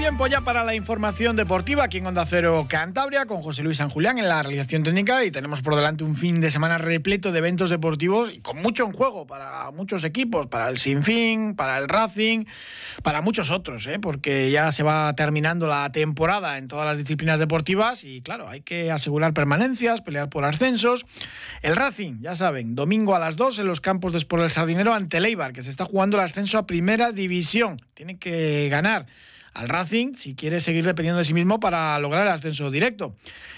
Tiempo ya para la información deportiva aquí en Onda Cero Cantabria con José Luis San Julián en la realización técnica y tenemos por delante un fin de semana repleto de eventos deportivos y con mucho en juego para muchos equipos, para el Sinfín, para el Racing, para muchos otros, ¿eh? porque ya se va terminando la temporada en todas las disciplinas deportivas y claro, hay que asegurar permanencias, pelear por ascensos. El Racing, ya saben, domingo a las 2 en los campos de Sport del Sardinero ante Leibar, que se está jugando el ascenso a Primera División. Tiene que ganar al Racing si quiere seguir dependiendo de sí mismo para lograr el ascenso directo.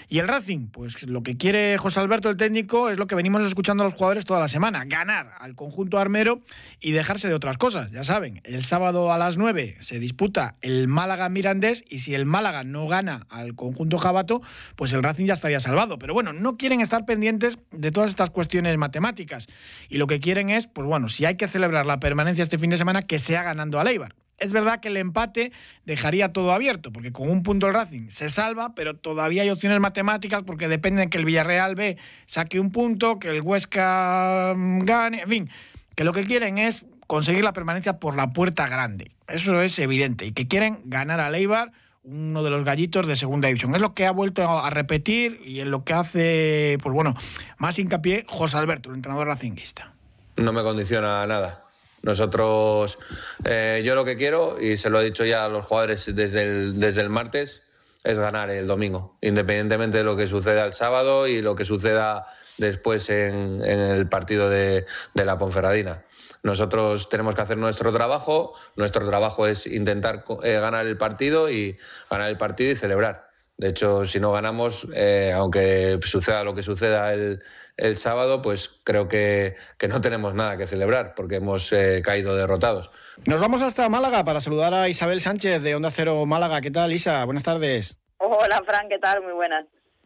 Y el Racing, pues lo que quiere José Alberto, el técnico, es lo que venimos escuchando a los jugadores toda la semana, ganar al conjunto armero y dejarse de otras cosas. Ya saben, el sábado a las 9 se disputa el Málaga Mirandés y si el Málaga no gana al conjunto Jabato, pues el Racing ya estaría salvado. Pero bueno, no quieren estar pendientes de todas estas cuestiones matemáticas y lo que quieren es, pues bueno, si hay que celebrar la permanencia este fin de semana, que sea ganando a Leibar es verdad que el empate dejaría todo abierto, porque con un punto el Racing se salva, pero todavía hay opciones matemáticas porque depende de que el Villarreal B saque un punto, que el Huesca mm, gane, en fin, que lo que quieren es conseguir la permanencia por la puerta grande. Eso es evidente. Y que quieren ganar a Leibar, uno de los gallitos de segunda división. Es lo que ha vuelto a repetir y en lo que hace, pues bueno, más hincapié José Alberto, el entrenador racinguista. No me condiciona nada nosotros, eh, yo lo que quiero, y se lo he dicho ya a los jugadores desde el, desde el martes, es ganar el domingo, independientemente de lo que suceda el sábado y lo que suceda después en, el partido de, la Ponferradina. Nosotros tenemos que hacer nuestro trabajo, nuestro trabajo es intentar eh, ganar el partido y ganar el partido y celebrar. De hecho, si no ganamos, eh, aunque suceda lo que suceda el, el sábado, pues creo que, no tenemos nada que celebrar porque hemos eh, caído derrotados. Nos vamos hasta Málaga para saludar a Isabel Sánchez de Onda Cero Málaga. ¿Qué tal, Isa? Buenas tardes. Hola, Fran, ¿qué tal? Muy buenas.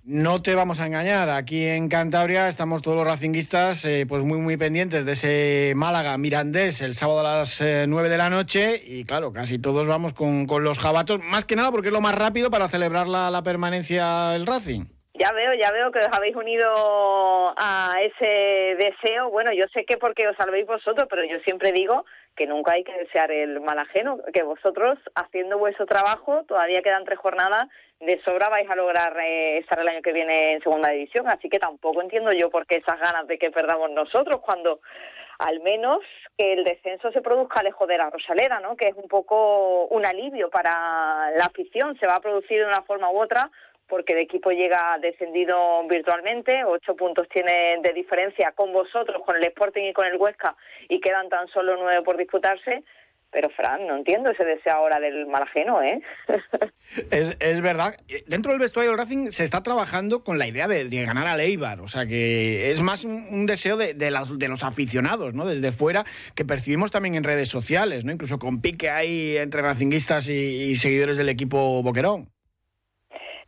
No te vamos a engañar, aquí en Cantabria estamos todos los racinguistas eh, pues muy muy pendientes de ese Málaga Mirandés el sábado a las eh, nueve 9 de la noche y claro, casi todos vamos con, los jabatos, más que nada porque es lo más rápido para celebrar la, la permanencia del Racing. Ya veo, ya veo que os habéis unido a ese deseo. Bueno, yo sé que porque os salvéis vosotros, pero yo siempre digo que nunca hay que desear el mal ajeno, que vosotros haciendo vuestro trabajo, todavía quedan tres jornadas, de sobra vais a lograr eh, estar el año que viene en segunda división, así que tampoco entiendo yo por qué esas ganas de que perdamos nosotros cuando al menos que el descenso se produzca lejos de la Rosaleda, ¿no? que es un poco un alivio para la afición, se va a producir de una forma u otra porque el equipo llega descendido virtualmente, ocho puntos tiene de diferencia con vosotros, con el Sporting y con el Huesca, y quedan tan solo nueve por disputarse. Pero, Fran, no entiendo ese deseo ahora del mal ajeno, ¿eh? es, verdad. Dentro del vestuario del Racing se está trabajando con la idea de, ganar a Leibar. O sea, que es más un, deseo de, los aficionados, ¿no? Desde fuera, que percibimos también en redes sociales, ¿no? Incluso con pique ahí entre racinguistas y seguidores del equipo Boquerón.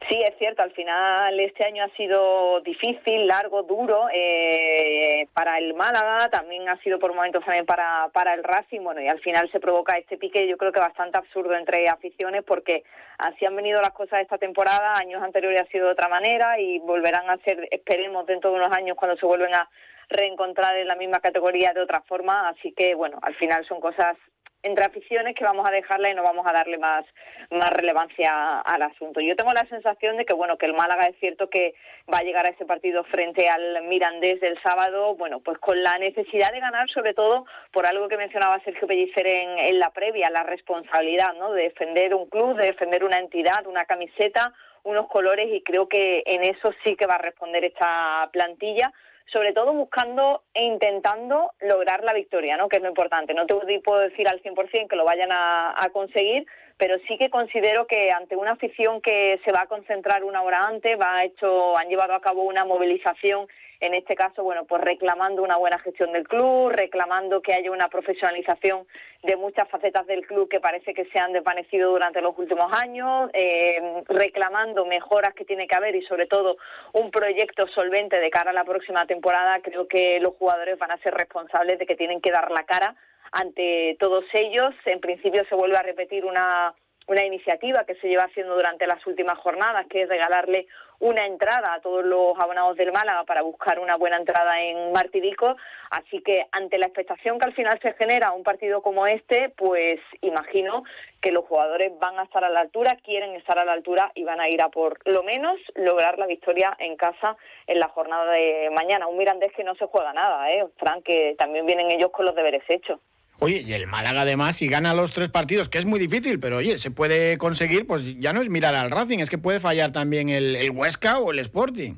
Sí, es cierto, al final este año ha sido difícil, largo, duro eh, para el Málaga, también ha sido por momentos también para, para el Racing, bueno, y al final se provoca este pique yo creo que bastante absurdo entre aficiones porque así han venido las cosas esta temporada, años anteriores ha sido de otra manera y volverán a ser, esperemos, dentro de unos años cuando se vuelven a reencontrar en la misma categoría de otra forma, así que bueno, al final son cosas entre aficiones que vamos a dejarla y no vamos a darle más, más relevancia al asunto. Yo tengo la sensación de que bueno que el Málaga es cierto que va a llegar a ese partido frente al Mirandés del sábado, bueno, pues con la necesidad de ganar, sobre todo por algo que mencionaba Sergio Pellicer en, en la previa, la responsabilidad, ¿no? De defender un club, de defender una entidad, una camiseta, unos colores y creo que en eso sí que va a responder esta plantilla sobre todo buscando e intentando lograr la victoria, ¿no? que es lo importante. No te puedo decir al 100% que lo vayan a, conseguir, pero sí que considero que ante una afición que se va a concentrar una hora antes, va hecho, han llevado a cabo una movilización en este caso, bueno, pues reclamando una buena gestión del club, reclamando que haya una profesionalización de muchas facetas del club que parece que se han desvanecido durante los últimos años, eh, reclamando mejoras que tiene que haber y sobre todo un proyecto solvente de cara a la próxima temporada. Creo que los jugadores van a ser responsables de que tienen que dar la cara ante todos ellos. En principio se vuelve a repetir una una iniciativa que se lleva haciendo durante las últimas jornadas, que es regalarle una entrada a todos los abonados del Málaga para buscar una buena entrada en Martirico. Así que ante la expectación que al final se genera un partido como este, pues imagino que los jugadores van a estar a la altura, quieren estar a la altura y van a ir a por lo menos lograr la victoria en casa en la jornada de mañana. Un Mirandés que no se juega nada, ¿eh? Fran, que también vienen ellos con los deberes hechos. Oye, y el Málaga además, si gana los tres partidos, que es muy difícil, pero oye, se puede conseguir, pues ya no es mirar al Racing, es que puede fallar también el, el Huesca o el Sporting.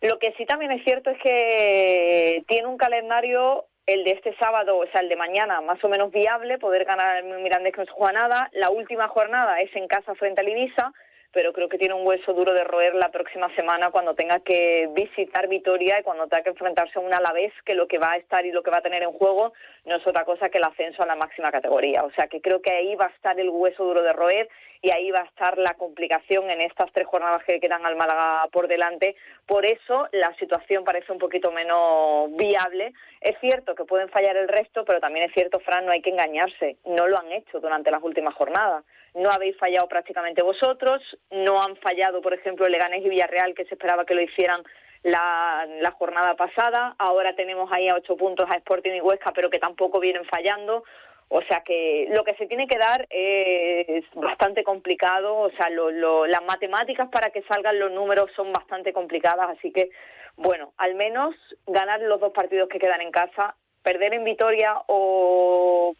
Lo que sí también es cierto es que tiene un calendario el de este sábado, o sea, el de mañana, más o menos viable, poder ganar el Mirandés que no se. La última jornada es en casa frente al Ibiza pero creo que tiene un hueso duro de roer la próxima semana cuando tenga que visitar Vitoria y cuando tenga que enfrentarse a un Alavés que lo que va a estar y lo que va a tener en juego no es otra cosa que el ascenso a la máxima categoría. O sea que creo que ahí va a estar el hueso duro de roer y ahí va a estar la complicación en estas tres jornadas que quedan al Málaga por delante. Por eso la situación parece un poquito menos viable. Es cierto que pueden fallar el resto, pero también es cierto, Fran, no hay que engañarse. No lo han hecho durante las últimas jornadas no habéis fallado prácticamente vosotros, no han fallado, por ejemplo, Leganés y Villarreal, que se esperaba que lo hicieran la, jornada pasada, ahora tenemos ahí a ocho puntos a Sporting y Huesca, pero que tampoco vienen fallando. O sea que lo que se tiene que dar es bastante complicado, o sea, las matemáticas para que salgan los números son bastante complicadas, así que, bueno, al menos ganar los dos partidos que quedan en casa, perder en Vitoria o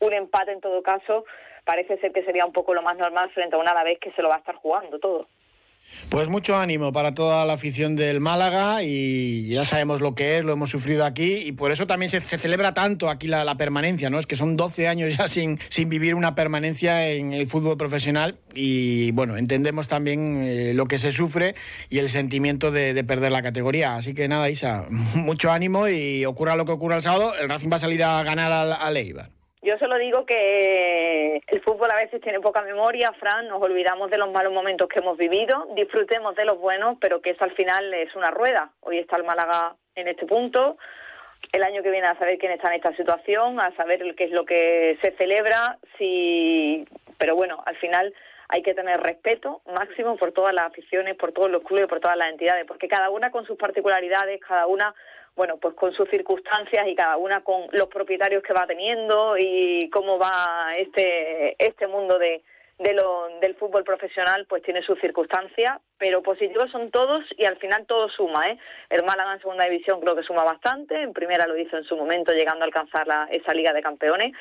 un empate en todo caso, parece ser que sería un poco lo más normal frente a una vez que se lo va a estar jugando todo. Pues mucho ánimo para toda la afición del Málaga y ya sabemos lo que es, lo hemos sufrido aquí y por eso también se, celebra tanto aquí la, permanencia, ¿no? Es que son 12 años ya sin, vivir una permanencia en el fútbol profesional y bueno, entendemos también eh, lo que se sufre y el sentimiento de, perder la categoría. Así que nada, Isa, mucho ánimo y ocurra lo que ocurra el sábado, el Racing va a salir a ganar a, a Leibar. Yo solo digo que el fútbol a veces tiene poca memoria, Fran, nos olvidamos de los malos momentos que hemos vivido, disfrutemos de los buenos, pero que eso al final es una rueda. Hoy está el Málaga en este punto, el año que viene a saber quién está en esta situación, a saber qué es lo que se celebra, si... pero bueno, al final hay que tener respeto máximo por todas las aficiones, por todos los clubes, por todas las entidades, porque cada una con sus particularidades, cada una bueno, pues con sus circunstancias y cada una con los propietarios que va teniendo y cómo va este, este mundo de, lo, del fútbol profesional, pues tiene sus circunstancias, pero positivos son todos y al final todo suma. ¿eh? El Málaga en segunda división creo que suma bastante, en primera lo hizo en su momento llegando a alcanzar la, esa Liga de Campeones.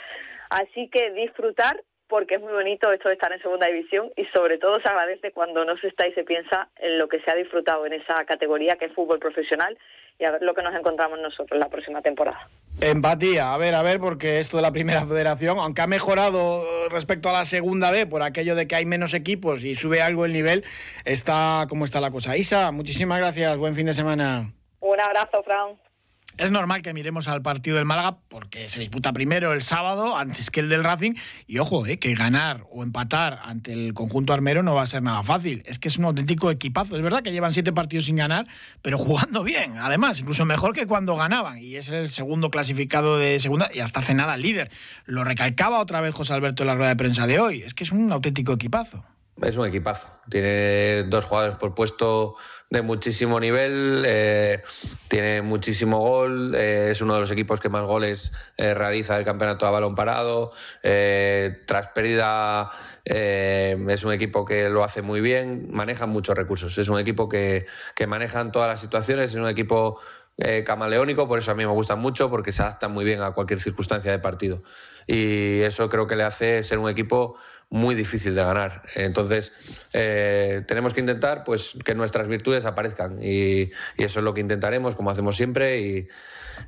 Así que disfrutar porque es muy bonito esto de estar en segunda división y sobre todo se agradece cuando no se está y se piensa en lo que se ha disfrutado en esa categoría que es fútbol profesional y a ver lo que nos encontramos nosotros la próxima temporada. Empatía, a ver, a ver, porque esto de la primera federación, aunque ha mejorado respecto a la segunda B por aquello de que hay menos equipos y sube algo el nivel, está como está la cosa. Isa, muchísimas gracias, buen fin de semana. Un abrazo, Fran. Es normal que miremos al partido del Málaga porque se disputa primero el sábado antes que el del Racing y ojo, eh, que ganar o empatar ante el conjunto armero no va a ser nada fácil. Es que es un auténtico equipazo. Es verdad que llevan siete partidos sin ganar, pero jugando bien. Además, incluso mejor que cuando ganaban. Y es el segundo clasificado de segunda y hasta hace nada líder. Lo recalcaba otra vez José Alberto en la rueda de prensa de hoy. Es que es un auténtico equipazo. Es un equipazo. Tiene dos jugadores por puesto de muchísimo nivel, eh, tiene muchísimo gol, eh, es uno de los equipos que más goles eh, realiza el campeonato a balón parado. tras pérdida, es un equipo que lo hace muy bien, maneja muchos recursos. Es un equipo que, que maneja todas las situaciones, es un equipo camaleónico, por eso a mí me gusta mucho, porque se adapta muy bien a cualquier circunstancia de partido. Y eso creo que le hace ser un equipo muy difícil de ganar. Entonces, eh, tenemos que intentar pues, que nuestras virtudes aparezcan y, eso es lo que intentaremos, como hacemos siempre,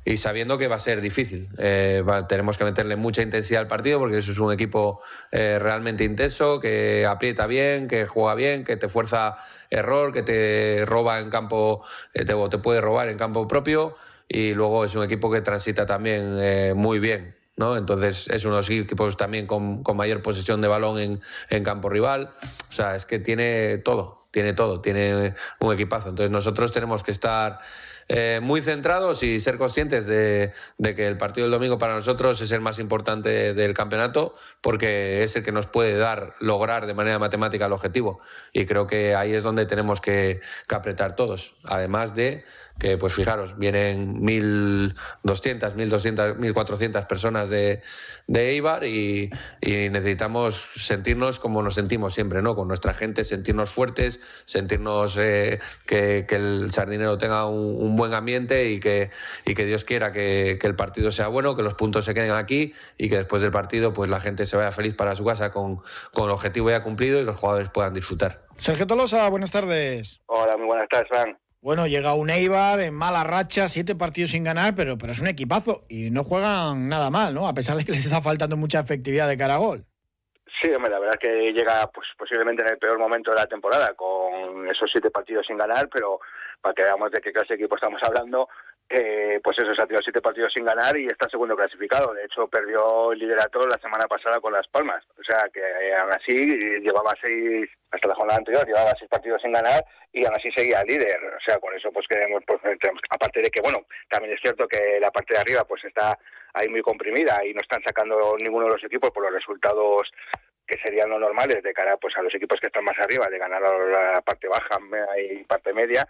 y, sabiendo que va a ser difícil. Eh, tenemos que meterle mucha intensidad al partido porque eso es un equipo eh, realmente intenso, que aprieta bien, que juega bien, que te fuerza error, que te roba en campo, te, te puede robar en campo propio y luego es un equipo que transita también muy bien. ¿No? Entonces es uno de los equipos también con, mayor posesión de balón en, en, campo rival. O sea, es que tiene todo, tiene todo, tiene un equipazo. Entonces nosotros tenemos que estar eh, muy centrados y ser conscientes de, que el partido del domingo para nosotros es el más importante del campeonato porque es el que nos puede dar, lograr de manera matemática el objetivo. Y creo que ahí es donde tenemos que, que apretar todos. Además de que pues fijaros, vienen 1.200, 1.200, 1.400 personas de, de Eibar y, necesitamos sentirnos como nos sentimos siempre, ¿no? Con nuestra gente, sentirnos fuertes, sentirnos eh, que, el sardinero tenga un, buen ambiente y que, y que Dios quiera que, el partido sea bueno, que los puntos se queden aquí y que después del partido pues la gente se vaya feliz para su casa con, con el objetivo ya cumplido y los jugadores puedan disfrutar. Sergio Tolosa, buenas tardes. Hola, muy buenas tardes, Juan. Bueno, llega un Eibar en mala racha, siete partidos sin ganar, pero, pero es un equipazo y no juegan nada mal, ¿no? A pesar de que les está faltando mucha efectividad de cara a gol. Sí, hombre, la verdad es que llega pues, posiblemente en el peor momento de la temporada, con esos siete partidos sin ganar, pero para que veamos de qué clase de equipo estamos hablando, eh, pues eso, se ha tirado siete partidos sin ganar y está segundo clasificado. De hecho, perdió el liderato la semana pasada con Las Palmas. O sea, que eh, aún así llevaba seis, hasta la jornada anterior, llevaba seis partidos sin ganar y aún así seguía líder. O sea, con eso pues queremos, pues, aparte de que, bueno, también es cierto que la parte de arriba pues está ahí muy comprimida y no están sacando ninguno de los equipos por los resultados que serían lo normales de cara pues a los equipos que están más arriba, de ganar la parte baja y parte media,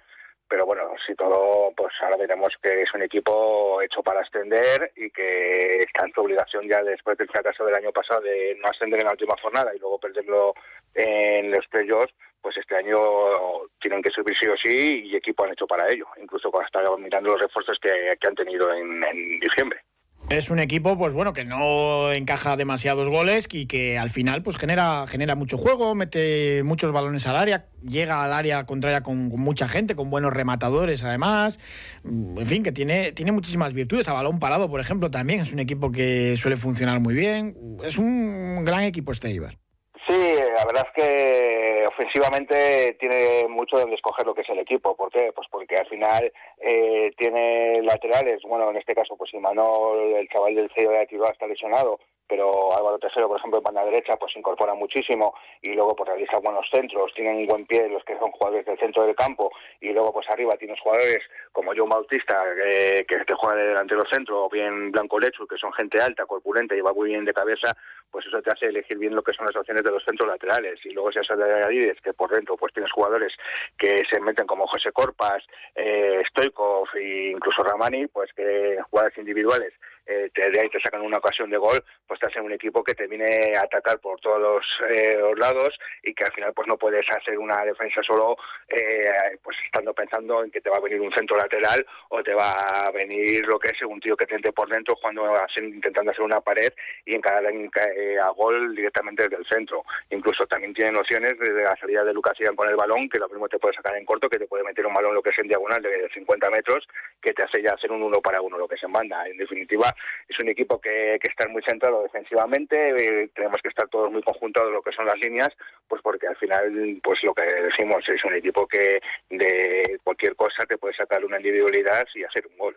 pero bueno, si todo, pues ahora veremos que es un equipo hecho para ascender y que está en su obligación ya después del fracaso del año pasado de no ascender en la última jornada y luego perderlo en los playoffs, pues este año tienen que subir sí o sí y equipo han hecho para ello, incluso están mirando los refuerzos que, han tenido en diciembre. Es un equipo, pues bueno, que no encaja demasiados goles y que al final, pues genera, genera mucho juego, mete muchos balones al área, llega al área contraria con, mucha gente, con buenos rematadores además. En fin, que tiene, tiene muchísimas virtudes. A balón parado, por ejemplo, también es un equipo que suele funcionar muy bien. Es un gran equipo este Ibar. La verdad es que ofensivamente tiene mucho donde escoger lo que es el equipo. ¿Por qué? Pues porque al final eh, tiene laterales. Bueno, en este caso, pues Imanol, el chaval del CEO de Actividad está lesionado, pero Álvaro Tercero, por ejemplo, en banda derecha, pues incorpora muchísimo y luego pues realiza buenos centros, tienen un buen pie los que son jugadores del centro del campo y luego pues arriba tienes jugadores como John Bautista, que te juega de delantero centro, o bien Blanco Lechu, que son gente alta, corpulenta y va muy bien de cabeza, pues eso te hace elegir bien lo que son las opciones de los centros laterales. Y luego si eso de Adides, que por dentro pues tienes jugadores que se meten como José Corpas, eh, Stoikov e incluso Ramani, pues que jugadores individuales eh, te, de ahí te sacan una ocasión de gol, pues te hacen un equipo que te viene a atacar por todos los, eh, lados y que al final pues no puedes hacer una defensa solo eh, pues estando pensando en que te va a venir un centro lateral o te va a venir lo que es un tío que te entre por dentro cuando intentando hacer una pared y encarar eh, a gol directamente desde el centro. Incluso también tienen opciones desde la salida de Lucas con el balón, que lo mismo te puede sacar en corto, que te puede meter un balón lo que es en diagonal de 50 metros, que te hace ya hacer un uno para uno lo que es en banda. En definitiva, es un equipo que, que está muy centrado defensivamente, eh, tenemos que estar todos muy conjuntados lo que son las líneas, pues porque al final, pues lo que decimos es un equipo que de cualquier cosa te puede sacar una individualidad y hacer un gol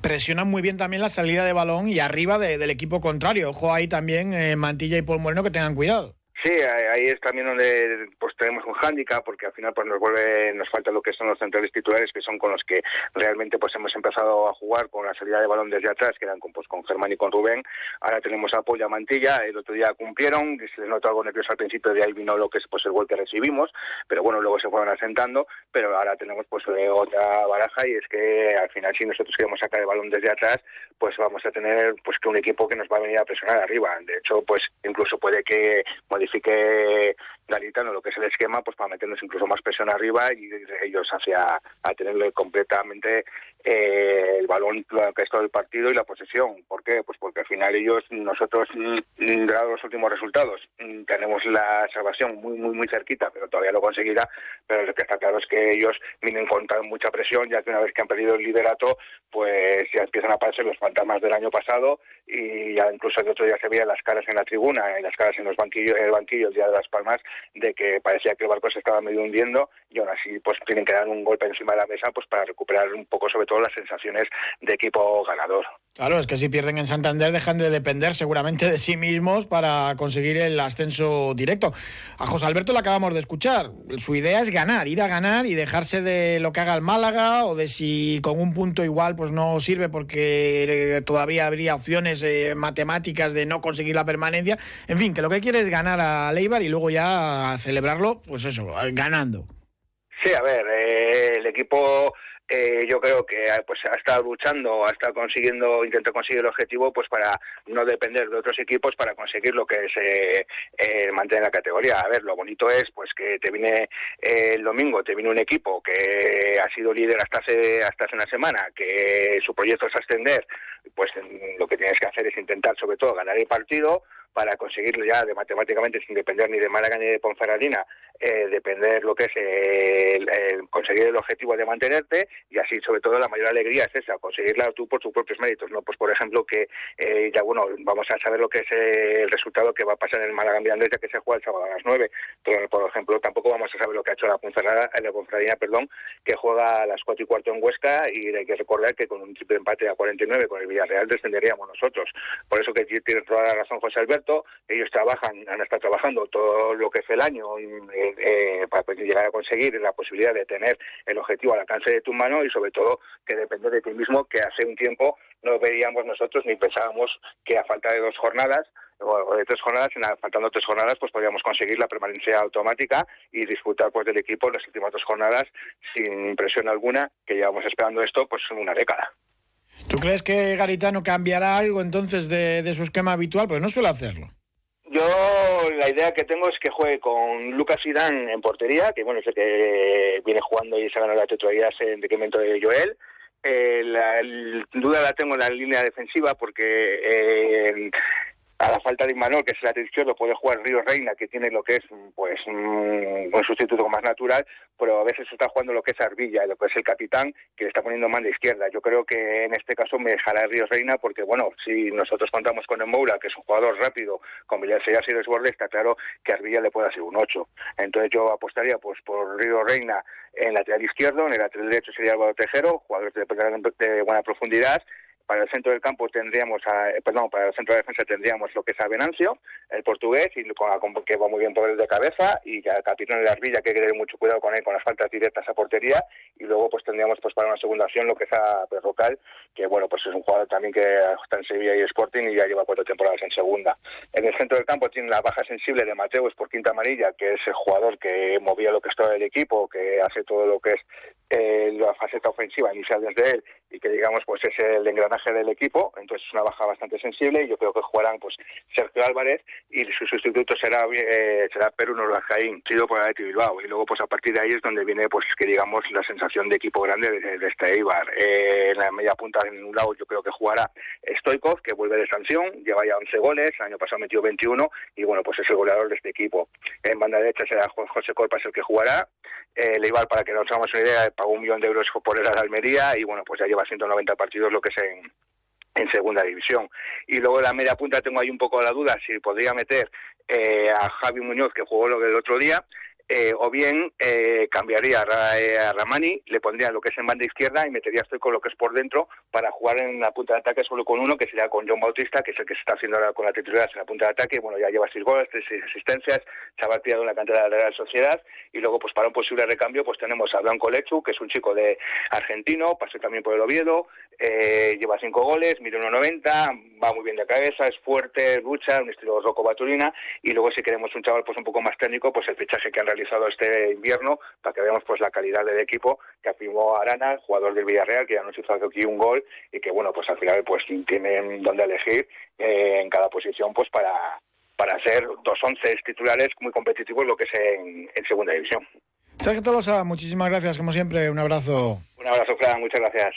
presionan muy bien también la salida de balón y arriba del equipo contrario. Ojo ahí también eh, Mantilla y Paul Moreno que tengan cuidado. Sí, ahí es también donde pues tenemos un hándicap porque al final pues nos vuelve nos falta lo que son los centrales titulares que son con los que realmente pues hemos empezado a jugar con la salida de balón desde atrás que eran con pues con Germán y con Rubén. Ahora tenemos a Mantilla el otro día cumplieron se les notó algo nervioso al principio de ahí vino lo que es pues el gol que recibimos pero bueno luego se fueron asentando pero ahora tenemos pues otra baraja y es que al final si nosotros queremos sacar el balón desde atrás pues vamos a tener pues que un equipo que nos va a venir a presionar arriba. De hecho pues incluso puede que modifique que Garitano lo que es el esquema, pues para meternos incluso más presión arriba y ellos hacia a tenerle completamente eh, el balón que es todo el partido y la posesión. ¿Por qué? Pues porque al final ellos, nosotros, mm, dado los últimos resultados, mm, tenemos la salvación muy, muy, muy cerquita, pero todavía lo conseguirá. Pero lo que está claro es que ellos vienen con mucha presión, ya que una vez que han perdido el liderato, pues ya empiezan a aparecer los fantasmas del año pasado y ya incluso el otro día se veían las caras en la tribuna y las caras en los banquillos, en el banquillo el día de Las Palmas de que parecía que el barco se estaba medio hundiendo y aún así pues tienen que dar un golpe encima de la mesa pues para recuperar un poco sobre todo las sensaciones de equipo ganador. Claro, es que si pierden en Santander dejan de depender seguramente de sí mismos para conseguir el ascenso directo. A José Alberto le acabamos de escuchar. Su idea es ganar, ir a ganar y dejarse de lo que haga el Málaga o de si con un punto igual pues no sirve porque todavía habría opciones eh, matemáticas de no conseguir la permanencia. En fin, que lo que quiere es ganar a Leibar y luego ya celebrarlo, pues eso, ganando. Sí, a ver, eh, el equipo eh, yo creo que ah, pues ha estado luchando, ha estado consiguiendo, intentó conseguir el objetivo, pues para no depender de otros equipos para conseguir lo que es eh, eh, mantener la categoría. A ver, lo bonito es pues que te viene el domingo, te viene un equipo que ha sido líder hasta hace hasta hace una semana, que su proyecto es ascender, pues lo que tienes que hacer es intentar sobre todo ganar el partido para conseguirlo ya de matemáticamente sin depender ni de Málaga ni de Ponferradina, eh, depender lo que es el, conseguir el objetivo de mantenerte y así sobre todo la mayor alegría es esa, conseguirla tú por tus propios méritos, no pues por ejemplo que eh, ya bueno, vamos a saber lo que es el resultado que va a pasar en el Málaga Mirandés ya que se juega el sábado a las 9, pero por ejemplo tampoco vamos a saber lo que ha hecho la Ponferradina, perdón, que juega a las 4 y cuarto en Huesca y hay que recordar que con un triple empate a 49 con el Villarreal descenderíamos nosotros. Por eso que tiene toda la razón José Alberto, ellos trabajan, han estado trabajando todo lo que es el año eh, eh, para llegar a conseguir la posibilidad de tener el objetivo al alcance de tu mano y sobre todo que depende de ti mismo, que hace un tiempo no veíamos nosotros ni pensábamos que a falta de dos jornadas o de tres jornadas, faltando tres jornadas, pues podríamos conseguir la permanencia automática y disfrutar pues del equipo las últimas dos jornadas sin presión alguna, que llevamos esperando esto pues una década. ¿Tú crees que Garitano cambiará algo entonces de, de su esquema habitual? Pues no suele hacerlo. Yo la idea que tengo es que juegue con Lucas Zidane en portería, que bueno, es el que viene jugando y se ha ganado la titularidad en decremento de Joel. Eh, la, duda la tengo en la línea defensiva porque eh, a la falta de Imanol, que es el lateral izquierdo, puede jugar Río Reina, que tiene lo que es pues un sustituto más natural, pero a veces está jugando lo que es Arbilla, lo que es el capitán, que le está poniendo más de izquierda. Yo creo que en este caso me dejará Río Reina, porque bueno, si nosotros contamos con Moura, que es un jugador rápido, con Villarreal y desborde, está claro que Arbilla le puede hacer un 8. Entonces yo apostaría pues por Río Reina en lateral izquierdo, en el lateral derecho sería Álvaro Tejero, jugador de buena profundidad, para el centro del campo tendríamos, a, eh, perdón, para el centro de defensa tendríamos lo que es a Venancio, el portugués, y con, que va muy bien por el de cabeza, y a Capitán de Arbilla, que hay que tener mucho cuidado con él, con las faltas directas a portería, y luego pues tendríamos pues para una segunda acción lo que es a Perrocal, que bueno, pues es un jugador también que está en Sevilla y Sporting y ya lleva cuatro temporadas en segunda. En el centro del campo tiene la baja sensible de Mateus por quinta amarilla, que es el jugador que movía lo que es todo el equipo, que hace todo lo que es eh, la faceta ofensiva inicial desde él, y que digamos pues es el engranaje del equipo, entonces es una baja bastante sensible y yo creo que jugarán pues Sergio Álvarez y su sustituto será eh, será Perú Norlajaín, sido por Atleti Bilbao y luego pues a partir de ahí es donde viene pues que digamos la sensación de equipo grande de, este Eibar. Eh, en la media punta en un lado yo creo que jugará Stoikov, que vuelve de sanción, lleva ya 11 goles, el año pasado metió 21 y bueno pues es el goleador de este equipo. En banda derecha será José Corpas el que jugará, eh, el Eibar para que nos hagamos una idea pagó un millón de euros por el Almería y bueno pues ya lleva 190 partidos lo que es en, segunda división. Y luego la media punta tengo ahí un poco la duda si podría meter eh, a Javi Muñoz, que jugó lo del otro día, eh, o bien eh, cambiaría a, Ramani, le pondría lo que es en banda izquierda y metería estoy con lo que es por dentro para jugar en la punta de ataque solo con uno, que sería con John Bautista, que es el que se está haciendo ahora con la titularidad en la punta de ataque. Bueno, ya lleva seis goles, tres asistencias, se ha tirado una cantidad de la Sociedad y luego pues para un posible recambio pues tenemos a Blanco Lechu, que es un chico de argentino, pasó también por el Oviedo, eh, lleva cinco goles, mide 1,90, va muy bien de cabeza, es fuerte, lucha, un estilo Rocco Baturina y luego si queremos un chaval pues un poco más técnico, pues el fichaje que han realizado este invierno para que veamos pues la calidad del equipo que afirmó Arana, jugador del Villarreal, que ya nos hizo aquí un gol y que bueno pues al final pues tienen donde elegir eh, en cada posición pues para para ser dos once titulares muy competitivos lo que es en, segunda división. Sergio Tolosa, muchísimas gracias, como siempre, un abrazo. Un abrazo, Fran, muchas gracias.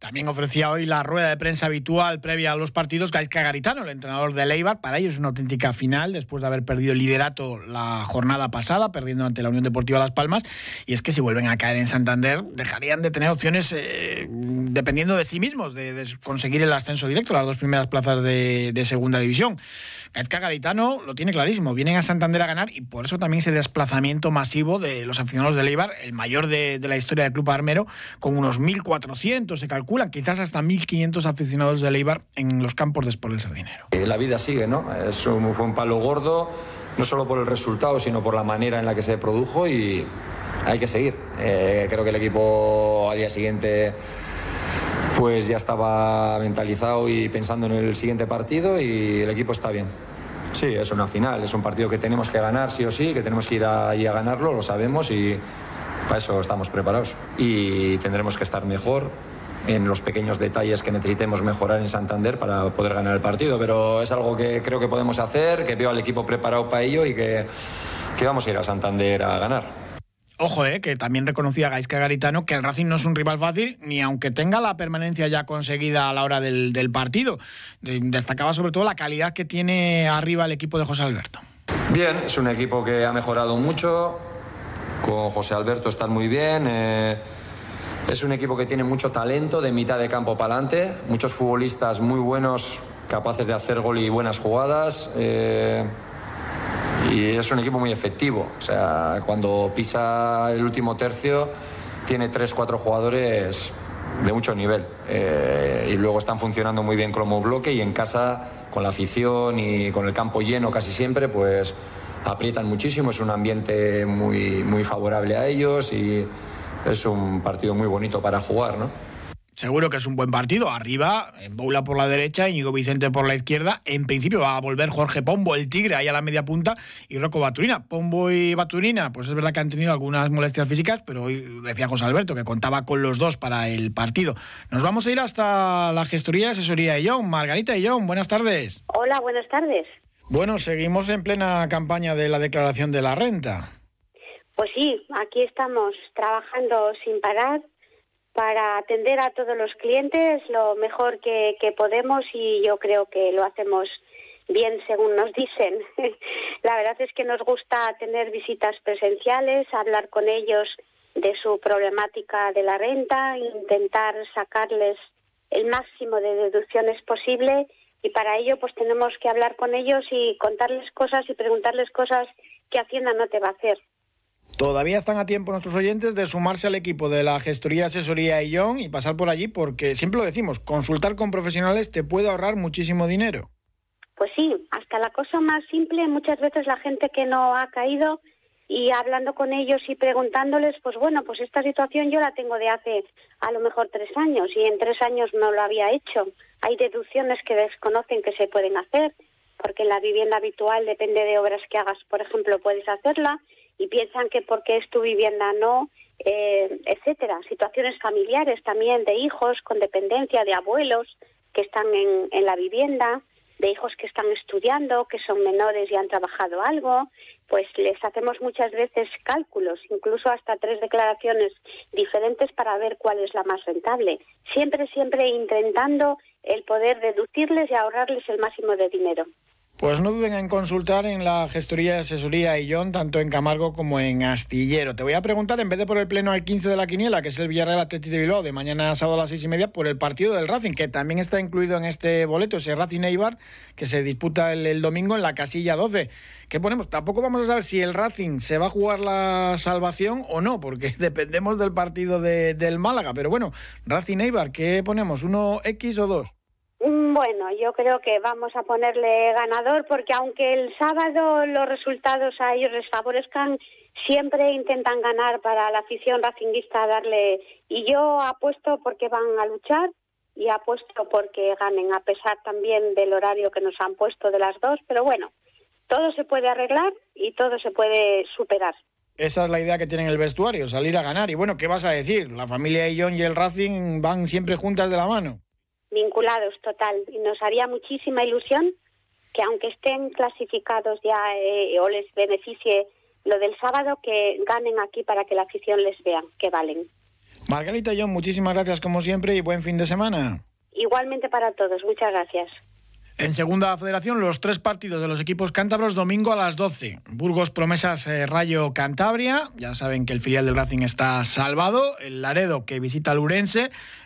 También ofrecía hoy la rueda de prensa habitual previa a los partidos Gaizka Garitano, el entrenador de Leibar. Para ellos es una auténtica final después de haber perdido el liderato la jornada pasada, perdiendo ante la Unión Deportiva Las Palmas. Y es que si vuelven a caer en Santander, dejarían de tener opciones eh, dependiendo de sí mismos, de, conseguir el ascenso directo, las dos primeras plazas de, de segunda división. Gaizka Garitano lo tiene clarísimo, vienen a Santander a ganar y por eso también ese desplazamiento masivo de los aficionados de Leibar, el mayor de, la historia del club armero, con unos 1.400, se calculan, quizás hasta 1.500 aficionados de Leibar en los campos de Sport del Sardinero. Eh, la vida sigue, ¿no? Es un, fue un palo gordo, no solo por el resultado, sino por la manera en la que se produjo y hay que seguir. Eh, creo que el equipo al día siguiente pues ya estaba mentalizado y pensando en el siguiente partido y el equipo está bien. Sí, es una final, es un partido que tenemos que ganar sí o sí, que tenemos que ir ahí a ganarlo, lo sabemos y para eso estamos preparados. Y tendremos que estar mejor en los pequeños detalles que necesitemos mejorar en Santander para poder ganar el partido, pero es algo que creo que podemos hacer, que veo al equipo preparado para ello y que, que vamos a ir a Santander a ganar. Ojo, eh, que también reconocía Gaisca Garitano que el Racing no es un rival fácil, ni aunque tenga la permanencia ya conseguida a la hora del, partido. Destacaba sobre todo la calidad que tiene arriba el equipo de José Alberto. Bien, es un equipo que ha mejorado mucho. Con José Alberto están muy bien. Eh, es un equipo que tiene mucho talento de mitad de campo para adelante. Muchos futbolistas muy buenos, capaces de hacer gol y buenas jugadas. Eh, y es un equipo muy efectivo. O sea, cuando pisa el último tercio, tiene tres, cuatro jugadores de mucho nivel. Eh, y luego están funcionando muy bien como bloque y en casa, con la afición y con el campo lleno casi siempre, pues aprietan muchísimo. Es un ambiente muy, muy favorable a ellos y es un partido muy bonito para jugar, ¿no? Seguro que es un buen partido. Arriba, en Boula por la derecha, Íñigo Vicente por la izquierda. En principio va a volver Jorge Pombo, el tigre, ahí a la media punta, y Rocco Baturina. Pombo y Baturina, pues es verdad que han tenido algunas molestias físicas, pero hoy decía José Alberto que contaba con los dos para el partido. Nos vamos a ir hasta la gestoría de asesoría de John. Margarita y John, buenas tardes. Hola, buenas tardes. Bueno, seguimos en plena campaña de la declaración de la renta. Pues sí, aquí estamos trabajando sin parar para atender a todos los clientes lo mejor que, podemos y yo creo que lo hacemos bien según nos dicen. La verdad es que nos gusta tener visitas presenciales, hablar con ellos de su problemática de la renta, intentar sacarles el máximo de deducciones posible y para ello pues tenemos que hablar con ellos y contarles cosas y preguntarles cosas que Hacienda no te va a hacer. Todavía están a tiempo nuestros oyentes de sumarse al equipo de la gestoría asesoría Ion y pasar por allí porque siempre lo decimos, consultar con profesionales te puede ahorrar muchísimo dinero. Pues sí, hasta la cosa más simple, muchas veces la gente que no ha caído y hablando con ellos y preguntándoles, pues bueno, pues esta situación yo la tengo de hace a lo mejor tres años y en tres años no lo había hecho. Hay deducciones que desconocen que se pueden hacer, porque en la vivienda habitual depende de obras que hagas, por ejemplo, puedes hacerla y piensan que porque es tu vivienda no, eh, etcétera. Situaciones familiares también de hijos con dependencia, de abuelos que están en, en la vivienda, de hijos que están estudiando, que son menores y han trabajado algo, pues les hacemos muchas veces cálculos, incluso hasta tres declaraciones diferentes para ver cuál es la más rentable. Siempre, siempre intentando el poder deducirles y ahorrarles el máximo de dinero. Pues no duden en consultar en la gestoría de asesoría Illón, tanto en Camargo como en Astillero. Te voy a preguntar, en vez de por el pleno al 15 de la quiniela, que es el Villarreal Atlético de Bilbao, de mañana sábado a las seis y media, por el partido del Racing, que también está incluido en este boleto, ese Racing Eibar, que se disputa el, domingo en la casilla 12. ¿Qué ponemos? Tampoco vamos a saber si el Racing se va a jugar la salvación o no, porque dependemos del partido del Málaga. Pero bueno, Racing Eibar, ¿qué ponemos? ¿Uno X o dos? Mm, bueno, yo creo que vamos a ponerle ganador porque aunque el sábado los resultados a ellos les favorezcan, siempre intentan ganar para la afición racinguista darle y yo apuesto porque van a luchar y apuesto porque ganen a pesar también del horario que nos han puesto de las dos, pero bueno, todo se puede arreglar y todo se puede superar. Esa es la idea que tienen el vestuario, salir a ganar. Y bueno, ¿qué vas a decir? La familia John y el Racing van siempre juntas de la mano vinculados total y nos haría muchísima ilusión que aunque estén clasificados ya eh, o les beneficie lo del sábado, que ganen aquí para que la afición les vea que valen. Margarita John, muchísimas gracias como siempre y buen fin de semana. Igualmente para todos, muchas gracias. En segunda federación, los tres partidos de los equipos cántabros domingo a las 12. Burgos Promesas eh, Rayo Cantabria. Ya saben que el filial del Racing está salvado. El Laredo que visita al.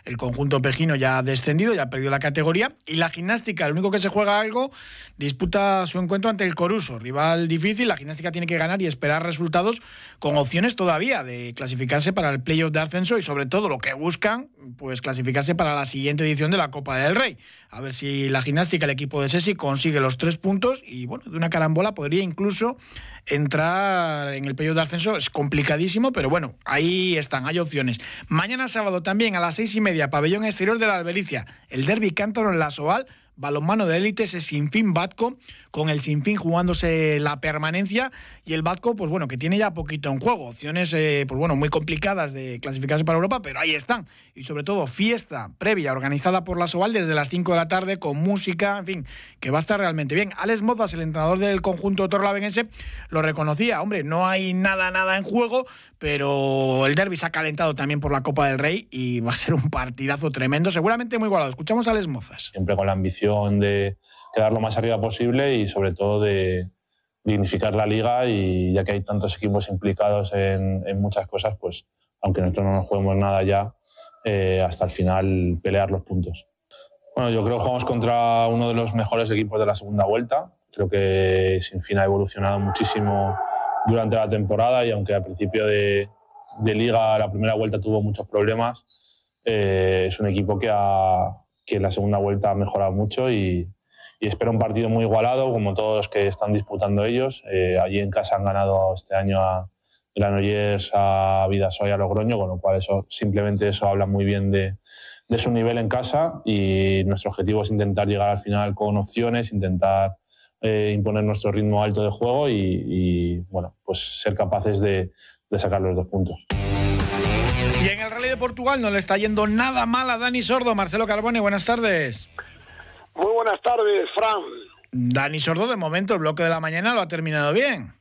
El conjunto pejino ya ha descendido, ya ha perdido la categoría. Y la gimnástica, el único que se juega algo, disputa su encuentro ante el Coruso. Rival difícil. La gimnástica tiene que ganar y esperar resultados con opciones todavía de clasificarse para el playoff de ascenso y sobre todo lo que buscan, pues clasificarse para la siguiente edición de la Copa del Rey. A ver si la gimnástica, el equipo de Sesi, consigue los tres puntos y, bueno, de una carambola podría incluso entrar en el periodo de ascenso. Es complicadísimo, pero bueno, ahí están, hay opciones. Mañana sábado también a las seis y media, pabellón exterior de la Albericia, el derby cántaro en la Soal balonmano de élite, ese Sinfín Batco, con el Sinfín jugándose la permanencia y el Batco, pues bueno, que tiene ya poquito en juego. Opciones, eh, pues bueno, muy complicadas de clasificarse para Europa, pero ahí están. Y sobre todo, fiesta previa organizada por la Soval desde las 5 de la tarde con música, en fin, que va a estar realmente bien. Alex Mozas, el entrenador del conjunto torlavenense, lo reconocía. Hombre, no hay nada, nada en juego, pero el derby se ha calentado también por la Copa del Rey y va a ser un partidazo tremendo, seguramente muy igualado. Escuchamos a Alex Mozas. Siempre con la ambición de quedar lo más arriba posible y sobre todo de dignificar la liga y ya que hay tantos equipos implicados en, muchas cosas, pues aunque nosotros no nos juguemos nada ya, eh, hasta el final pelear los puntos. Bueno, yo creo que jugamos contra uno de los mejores equipos de la segunda vuelta. Creo que Sinfín ha evolucionado muchísimo durante la temporada y aunque al principio de, liga la primera vuelta tuvo muchos problemas, eh, es un equipo que, ha, que en la segunda vuelta ha mejorado mucho y, y espero un partido muy igualado, como todos los que están disputando ellos. Eh, allí en casa han ganado este año a Granollers, a Vidasoy, a Logroño, con lo cual eso, simplemente eso habla muy bien de, de su nivel en casa y nuestro objetivo es intentar llegar al final con opciones, intentar eh, imponer nuestro ritmo alto de juego y, bueno, pues ser capaces de, de sacar los dos puntos. Y en el Rally de Portugal no le está yendo nada mal a Dani Sordo. Marcelo Carbone, buenas tardes. Muy buenas tardes, Fran. Dani Sordo, de momento, el bloque de la mañana lo ha terminado bien.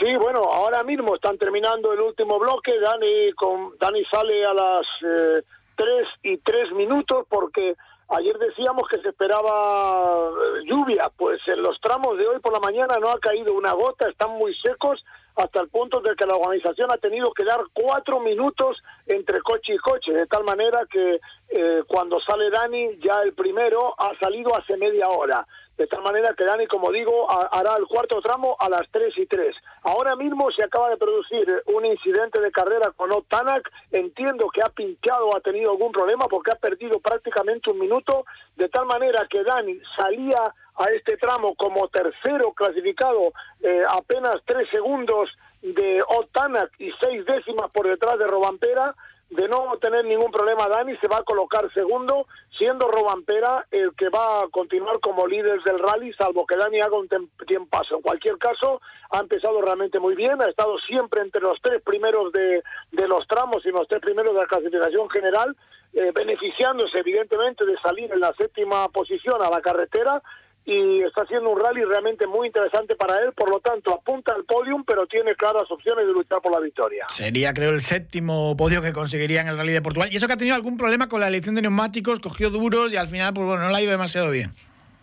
Sí, bueno, ahora mismo están terminando el último bloque. Dani, con, Dani sale a las eh, 3 y 3 minutos porque ayer decíamos que se esperaba eh, lluvia. Pues en los tramos de hoy por la mañana no ha caído una gota, están muy secos hasta el punto de que la organización ha tenido que dar cuatro minutos entre coche y coche, de tal manera que eh, cuando sale Dani ya el primero ha salido hace media hora. De tal manera que Dani, como digo, hará el cuarto tramo a las 3 y 3. Ahora mismo se acaba de producir un incidente de carrera con Otanak. Entiendo que ha pinchado ha tenido algún problema porque ha perdido prácticamente un minuto. De tal manera que Dani salía a este tramo como tercero clasificado, eh, apenas tres segundos de Otanak y seis décimas por detrás de Robampera. De no tener ningún problema, Dani se va a colocar segundo, siendo Robampera el que va a continuar como líder del rally, salvo que Dani haga un paso. En cualquier caso, ha empezado realmente muy bien, ha estado siempre entre los tres primeros de, de los tramos y los tres primeros de la clasificación general, eh, beneficiándose evidentemente de salir en la séptima posición a la carretera y está haciendo un rally realmente muy interesante para él, por lo tanto apunta al podium, pero tiene claras opciones de luchar por la victoria. Sería, creo, el séptimo podio que conseguiría en el rally de Portugal. Y eso que ha tenido algún problema con la elección de neumáticos, cogió duros y al final, pues bueno, no le ha ido demasiado bien.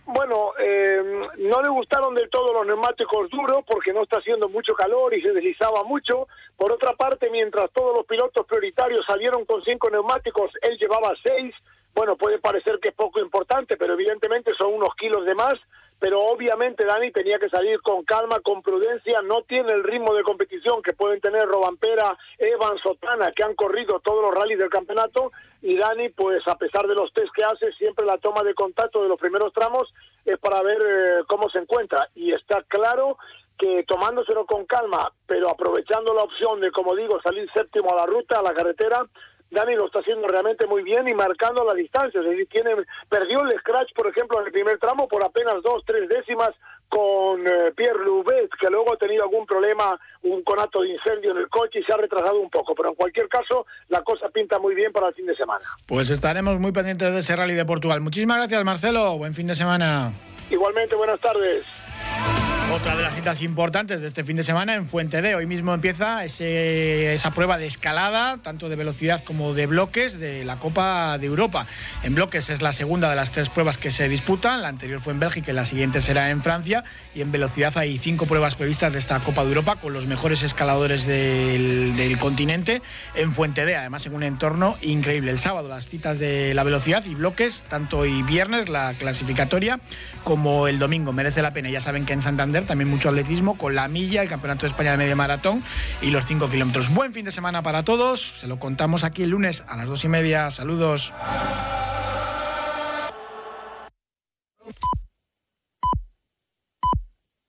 Bueno, eh, no le gustaron del todo los neumáticos duros porque no está haciendo mucho calor y se deslizaba mucho. Por otra parte, mientras todos los pilotos prioritarios salieron con cinco neumáticos, él llevaba seis bueno, puede parecer que es poco importante, pero evidentemente son unos kilos de más. Pero obviamente Dani tenía que salir con calma, con prudencia. No tiene el ritmo de competición que pueden tener Robampera, Evan, Sotana, que han corrido todos los rallies del campeonato. Y Dani, pues a pesar de los test que hace, siempre la toma de contacto de los primeros tramos es para ver eh, cómo se encuentra. Y está claro que tomándoselo con calma, pero aprovechando la opción de, como digo, salir séptimo a la ruta, a la carretera, Dani lo está haciendo realmente muy bien y marcando la distancia. Es decir, tiene, perdió el scratch, por ejemplo, en el primer tramo por apenas dos, tres décimas con eh, Pierre Loubet, que luego ha tenido algún problema, un conato de incendio en el coche y se ha retrasado un poco. Pero en cualquier caso, la cosa pinta muy bien para el fin de semana. Pues estaremos muy pendientes de ese rally de Portugal. Muchísimas gracias, Marcelo. Buen fin de semana. Igualmente, buenas tardes. Otra de las citas importantes de este fin de semana en Fuente D. Hoy mismo empieza esa prueba de escalada, tanto de velocidad como de bloques, de la Copa de Europa. En bloques es la segunda de las tres pruebas que se disputan. La anterior fue en Bélgica y la siguiente será en Francia. Y en velocidad hay cinco pruebas previstas de esta Copa de Europa con los mejores escaladores del, del continente en Fuente D. Además, en un entorno increíble. El sábado las citas de la velocidad y bloques, tanto hoy viernes la clasificatoria como el domingo. Merece la pena. Ya saben que en Santander también mucho atletismo, con la milla, el Campeonato de España de Media Maratón y los 5 kilómetros. Buen fin de semana para todos, se lo contamos aquí el lunes a las 2 y media. Saludos.